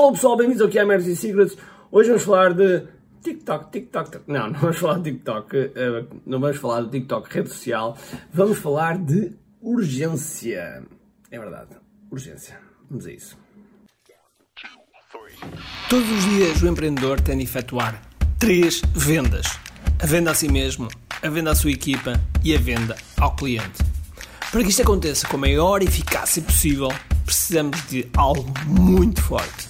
Alô pessoal, bem-vindos aqui a Emergency Secrets. Hoje vamos falar de TikTok, TikTok. Não, não vamos falar de TikTok, eh, não vamos falar de TikTok, rede social. Vamos falar de urgência. É verdade, urgência. Vamos a isso. Todos os dias o empreendedor tem de efetuar três vendas: a venda a si mesmo, a venda à sua equipa e a venda ao cliente. Para que isto aconteça com a maior eficácia possível, precisamos de algo muito forte: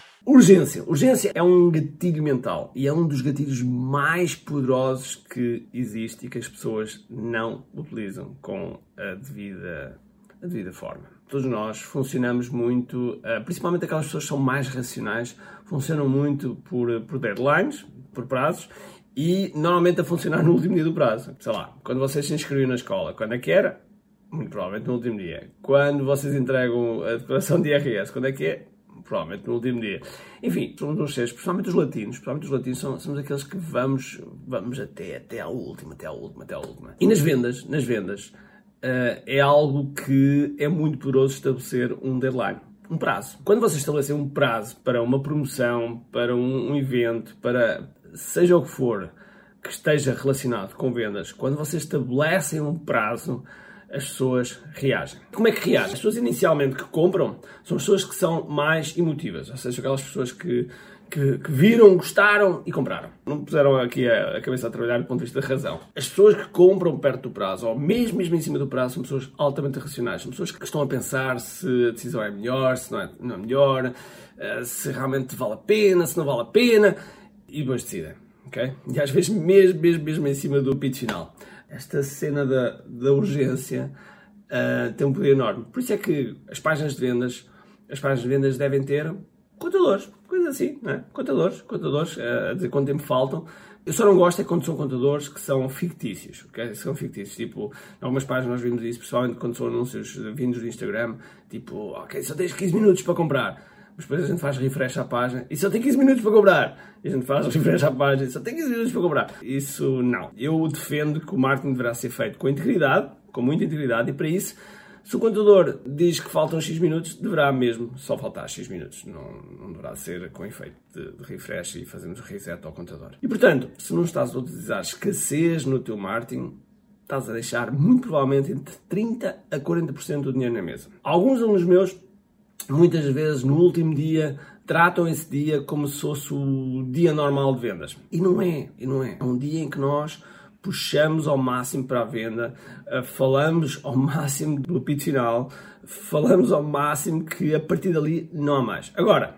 Urgência. Urgência é um gatilho mental e é um dos gatilhos mais poderosos que existe e que as pessoas não utilizam com a devida, a devida forma. Todos nós funcionamos muito, eh, principalmente aquelas pessoas que são mais racionais, funcionam muito por, por deadlines, por prazos e normalmente a funcionar no último dia do prazo. Sei lá, quando vocês se inscreviam na escola, quando é que era? Muito provavelmente no último dia. Quando vocês entregam a declaração de IRS, quando é que é? Provavelmente no último dia. Enfim, somos uns seres, principalmente os latinos, principalmente os latinos são, somos aqueles que vamos, vamos até, até ao último, até ao último, até ao último. E nas vendas, nas vendas, uh, é algo que é muito poderoso estabelecer um deadline. Um prazo. Quando vocês estabelecem um prazo para uma promoção, para um, um evento, para seja o que for que esteja relacionado com vendas, quando vocês estabelecem um prazo, as pessoas reagem. Como é que reagem? As pessoas inicialmente que compram são as pessoas que são mais emotivas, ou seja, aquelas pessoas que, que, que viram, gostaram e compraram. Não puseram aqui a, a, cabeça a trabalhar do ponto de vista da razão. As pessoas que compram perto do prazo, ou mesmo, mesmo em cima do prazo, são pessoas altamente racionais. São pessoas que estão a pensar se a decisão é melhor, se não é, não é melhor, eh, se realmente vale a pena, se não vale a pena, e depois decidem. Okay? E às vezes mesmo, mesmo, mesmo em cima do pit final esta cena da, da urgência uh, tem um poder enorme. Por isso é que as páginas de vendas, as páginas de vendas devem ter contadores, coisas assim, não é? Contadores, contadores, uh, a dizer quanto tempo faltam. Eu só não gosto é quando são contadores que são fictícios, ok? São fictícios, tipo, em algumas páginas nós vimos isso, principalmente quando são anúncios vindos do Instagram, tipo, ok, só tens 15 minutos para comprar depois a gente faz refresh à página e só tem 15 minutos para cobrar. E a gente faz refresh à página e só tem 15 minutos para cobrar. Isso não. Eu defendo que o marketing deverá ser feito com integridade, com muita integridade, e para isso, se o contador diz que faltam X minutos, deverá mesmo só faltar X minutos. Não, não deverá ser com efeito de, de refresh e fazemos reset ao contador. E portanto, se não estás a utilizar escassez no teu marketing, estás a deixar muito provavelmente entre 30% a 40% do dinheiro na mesa. Alguns alunos meus muitas vezes no último dia tratam esse dia como se fosse o dia normal de vendas. E não é, e não é. É um dia em que nós puxamos ao máximo para a venda, eh, falamos ao máximo do apito final, falamos ao máximo que a partir dali não há mais. Agora,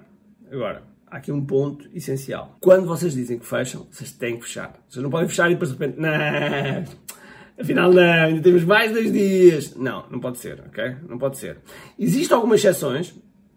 agora, há aqui um ponto essencial. Quando vocês dizem que fecham, vocês têm que fechar. Vocês não podem fechar e depois de repente, não, afinal não, ainda temos mais dois dias. Não, não pode ser, ok? Não pode ser. Existem algumas exceções,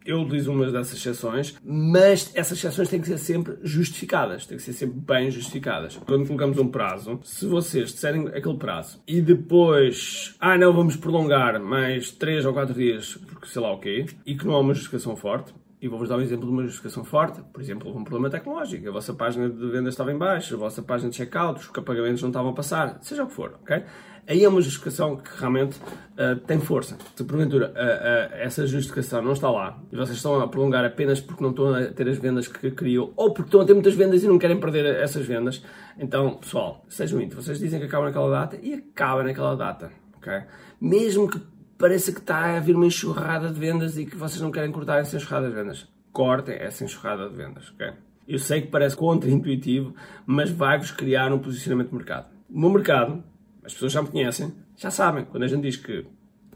eu utilizo uma dessas exceções, mas essas exceções têm que ser sempre justificadas, têm que ser sempre bem justificadas. Quando colocamos um prazo, se vocês disserem aquele prazo e depois, ah não, vamos prolongar mais 3 ou 4 dias, porque sei lá o quê, e que não há uma justificação forte, e vou-vos dar um exemplo de uma justificação forte. Por exemplo, um problema tecnológico. A vossa página de vendas estava em baixo, a vossa página de checkout, os pagamentos não estavam a passar, seja o que for, ok? Aí é uma justificação que realmente uh, tem força. Se porventura uh, uh, essa justificação não está lá e vocês estão a prolongar apenas porque não estão a ter as vendas que queriam ou porque estão a ter muitas vendas e não querem perder essas vendas, então, pessoal, sejam íntimos. Vocês dizem que acaba naquela data e acaba naquela data, ok? Mesmo que pareça que está a haver uma enxurrada de vendas e que vocês não querem cortar essa enxurrada de vendas. Cortem essa enxurrada de vendas, ok? Eu sei que parece contra-intuitivo, mas vai-vos criar um posicionamento de mercado. O meu mercado as pessoas já me conhecem, já sabem. Quando a gente diz que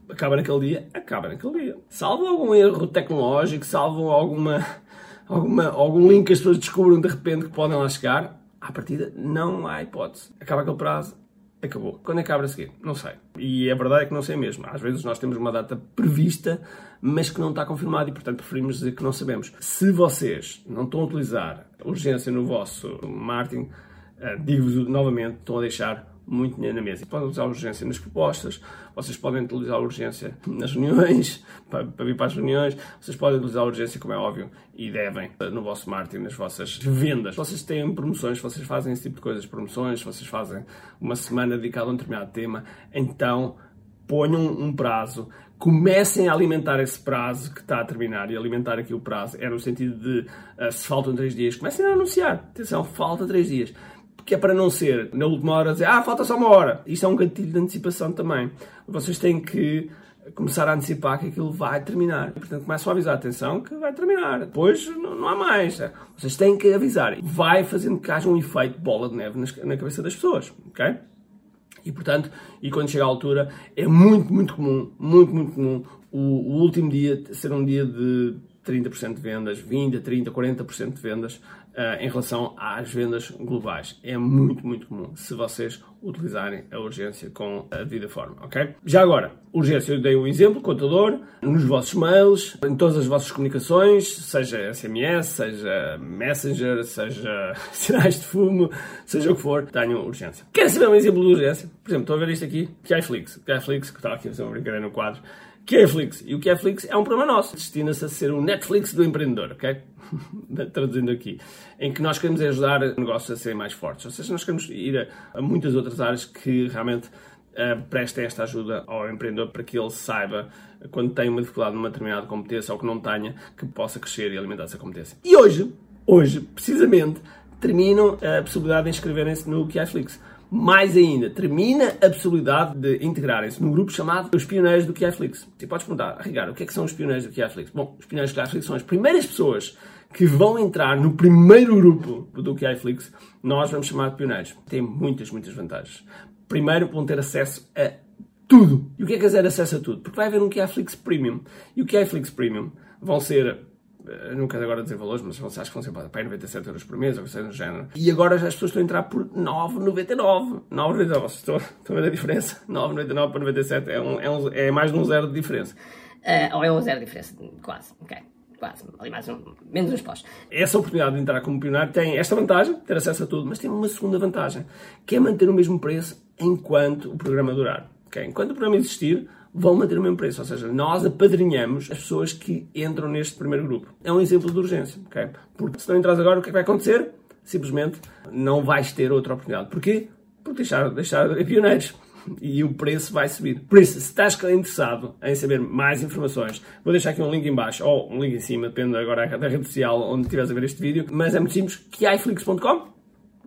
acaba naquele dia, acaba naquele dia. Salvo algum erro tecnológico, salvo alguma, alguma, algum link que as pessoas descubram de repente que podem lá chegar, à partida não há hipótese. Acaba aquele prazo, acabou. Quando é que abre a seguir? Não sei. E a verdade é que não sei mesmo. Às vezes nós temos uma data prevista, mas que não está confirmada e, portanto, preferimos dizer que não sabemos. Se vocês não estão a utilizar urgência no vosso marketing, uh, digo-vos novamente, estão a deixar muito dinheiro na mesa. Podem utilizar urgência nas propostas, vocês podem utilizar urgência nas reuniões, para, para vir para as reuniões, vocês podem utilizar urgência, como é óbvio, e devem, no vosso marketing, nas vossas vendas. Vocês têm promoções, vocês fazem esse tipo de coisas, promoções, vocês fazem uma semana dedicada a um determinado tema, então ponham um prazo, comecem a alimentar esse prazo que está a terminar e alimentar aqui o prazo é no sentido de uh, se faltam três dias, comecem a anunciar. Atenção, falta três dias que é para não ser na última hora dizer ah, falta só uma hora. Isto é um gatilho de antecipação também. Vocês têm que começar a antecipar que aquilo vai terminar. Portanto, começam a avisar, atenção, que vai terminar. Depois não, não há mais. Vocês têm que avisar. Vai fazendo que haja um efeito bola de neve na cabeça das pessoas, ok? E, portanto, e quando chega a altura, é muito, muito comum, muito, muito comum, o, o último dia ser um dia de 30% de vendas, 20%, 30%, 40% de vendas em relação às vendas globais. É muito, muito comum se vocês utilizarem a urgência com a devida forma, ok? Já agora, urgência, eu dei um exemplo, contador, nos vossos mails, em todas as vossas comunicações, seja SMS, seja Messenger, seja sinais de fumo, seja o que for, tenham urgência. Querem saber um exemplo de urgência? Por exemplo, estou a ver isto aqui, Kiaflix. Kiaflix, que está aqui a fazer uma brincadeira no quadro, Kiaflix. E o Kiaflix é um problema nosso. Destina-se a ser o Netflix do empreendedor, ok? Traduzindo aqui. Em que nós queremos ajudar negócios a serem mais fortes. Ou seja, nós queremos ir a, a muitas outras áreas que realmente uh, prestem esta ajuda ao empreendedor para que ele saiba quando tem uma dificuldade numa determinada competência ou que não tenha, que possa crescer e alimentar essa competência. E hoje, hoje, precisamente, terminam a possibilidade de inscreverem-se no Kiaflix. Mais ainda, termina a possibilidade de integrarem-se num grupo chamado Os Pioneiros do Kiaflix. Você pode perguntar, Ricardo, o que é que são os Pioneiros do Kiaflix? Bom, os Pioneiros do Kiaflix são as primeiras pessoas que vão entrar no primeiro grupo do Kiaflix, nós vamos chamar de Pioneiros. Tem muitas, muitas vantagens. Primeiro, vão ter acesso a tudo. E o que é que é acesso a tudo? Porque vai haver um Kiaflix Premium. E o Kiaflix Premium vão ser não quero agora dizer valores, mas acho que vão ser para 97 euros por mês, ou coisa do género. E agora as pessoas estão a entrar por 9,99. 9,99. Estão, estão a ver a diferença? 9,99 para 97 é, um, é, um, é mais de um zero de diferença. Uh, ou é um zero de diferença, quase. Ok quase, ali mais um, menos uns pós. Essa oportunidade de entrar como pioneiro tem esta vantagem, ter acesso a tudo, mas tem uma segunda vantagem, que é manter o mesmo preço enquanto o programa durar. Okay? Enquanto o programa existir, vão manter o mesmo preço. Ou seja, nós apadrinhamos as pessoas que entram neste primeiro grupo. É um exemplo de urgência, ok? Porque se não entras agora, o que é que vai acontecer? Simplesmente não vais ter outra oportunidade. Porquê? Porque deixar, deixar de pioneiros e o preço vai subir. Por isso, se estás interessado em saber mais informações, vou deixar aqui um link em baixo ou um link em cima, depende agora da rede social onde estiveres a ver este vídeo, mas é muito simples, kiaiflix.com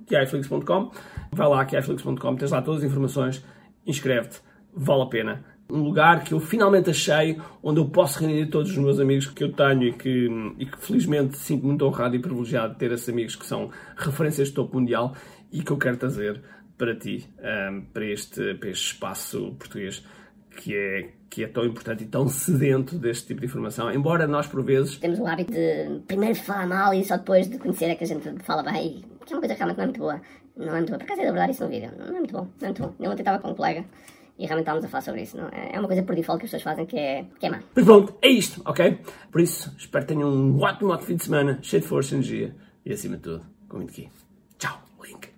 kiaiflix.com vai lá, kiaiflix.com, tens lá todas as informações, inscreve-te, vale a pena um lugar que eu finalmente achei onde eu posso reunir todos os meus amigos que eu tenho e que, e que felizmente sinto muito honrado e privilegiado de ter esses amigos que são referências de topo mundial e que eu quero trazer para ti, um, para, este, para este espaço português que é, que é tão importante e tão sedento deste tipo de informação, embora nós por vezes... Temos o hábito de primeiro falar mal e só depois de conhecer é que a gente fala bem, que é uma coisa que realmente não é muito boa. Não é muito boa. Por acaso é de abordar isso no vídeo. Não é muito bom. Não é muito bom. Eu ontem estava com um colega e realmente estávamos a falar sobre isso. Não? É? é uma coisa por default que as pessoas fazem que é, que é má. Pronto, é isto, ok? Por isso, espero que tenham um ótimo, ótimo fim de semana, cheio de força e energia e acima de tudo, com muito aqui. Tchau, link.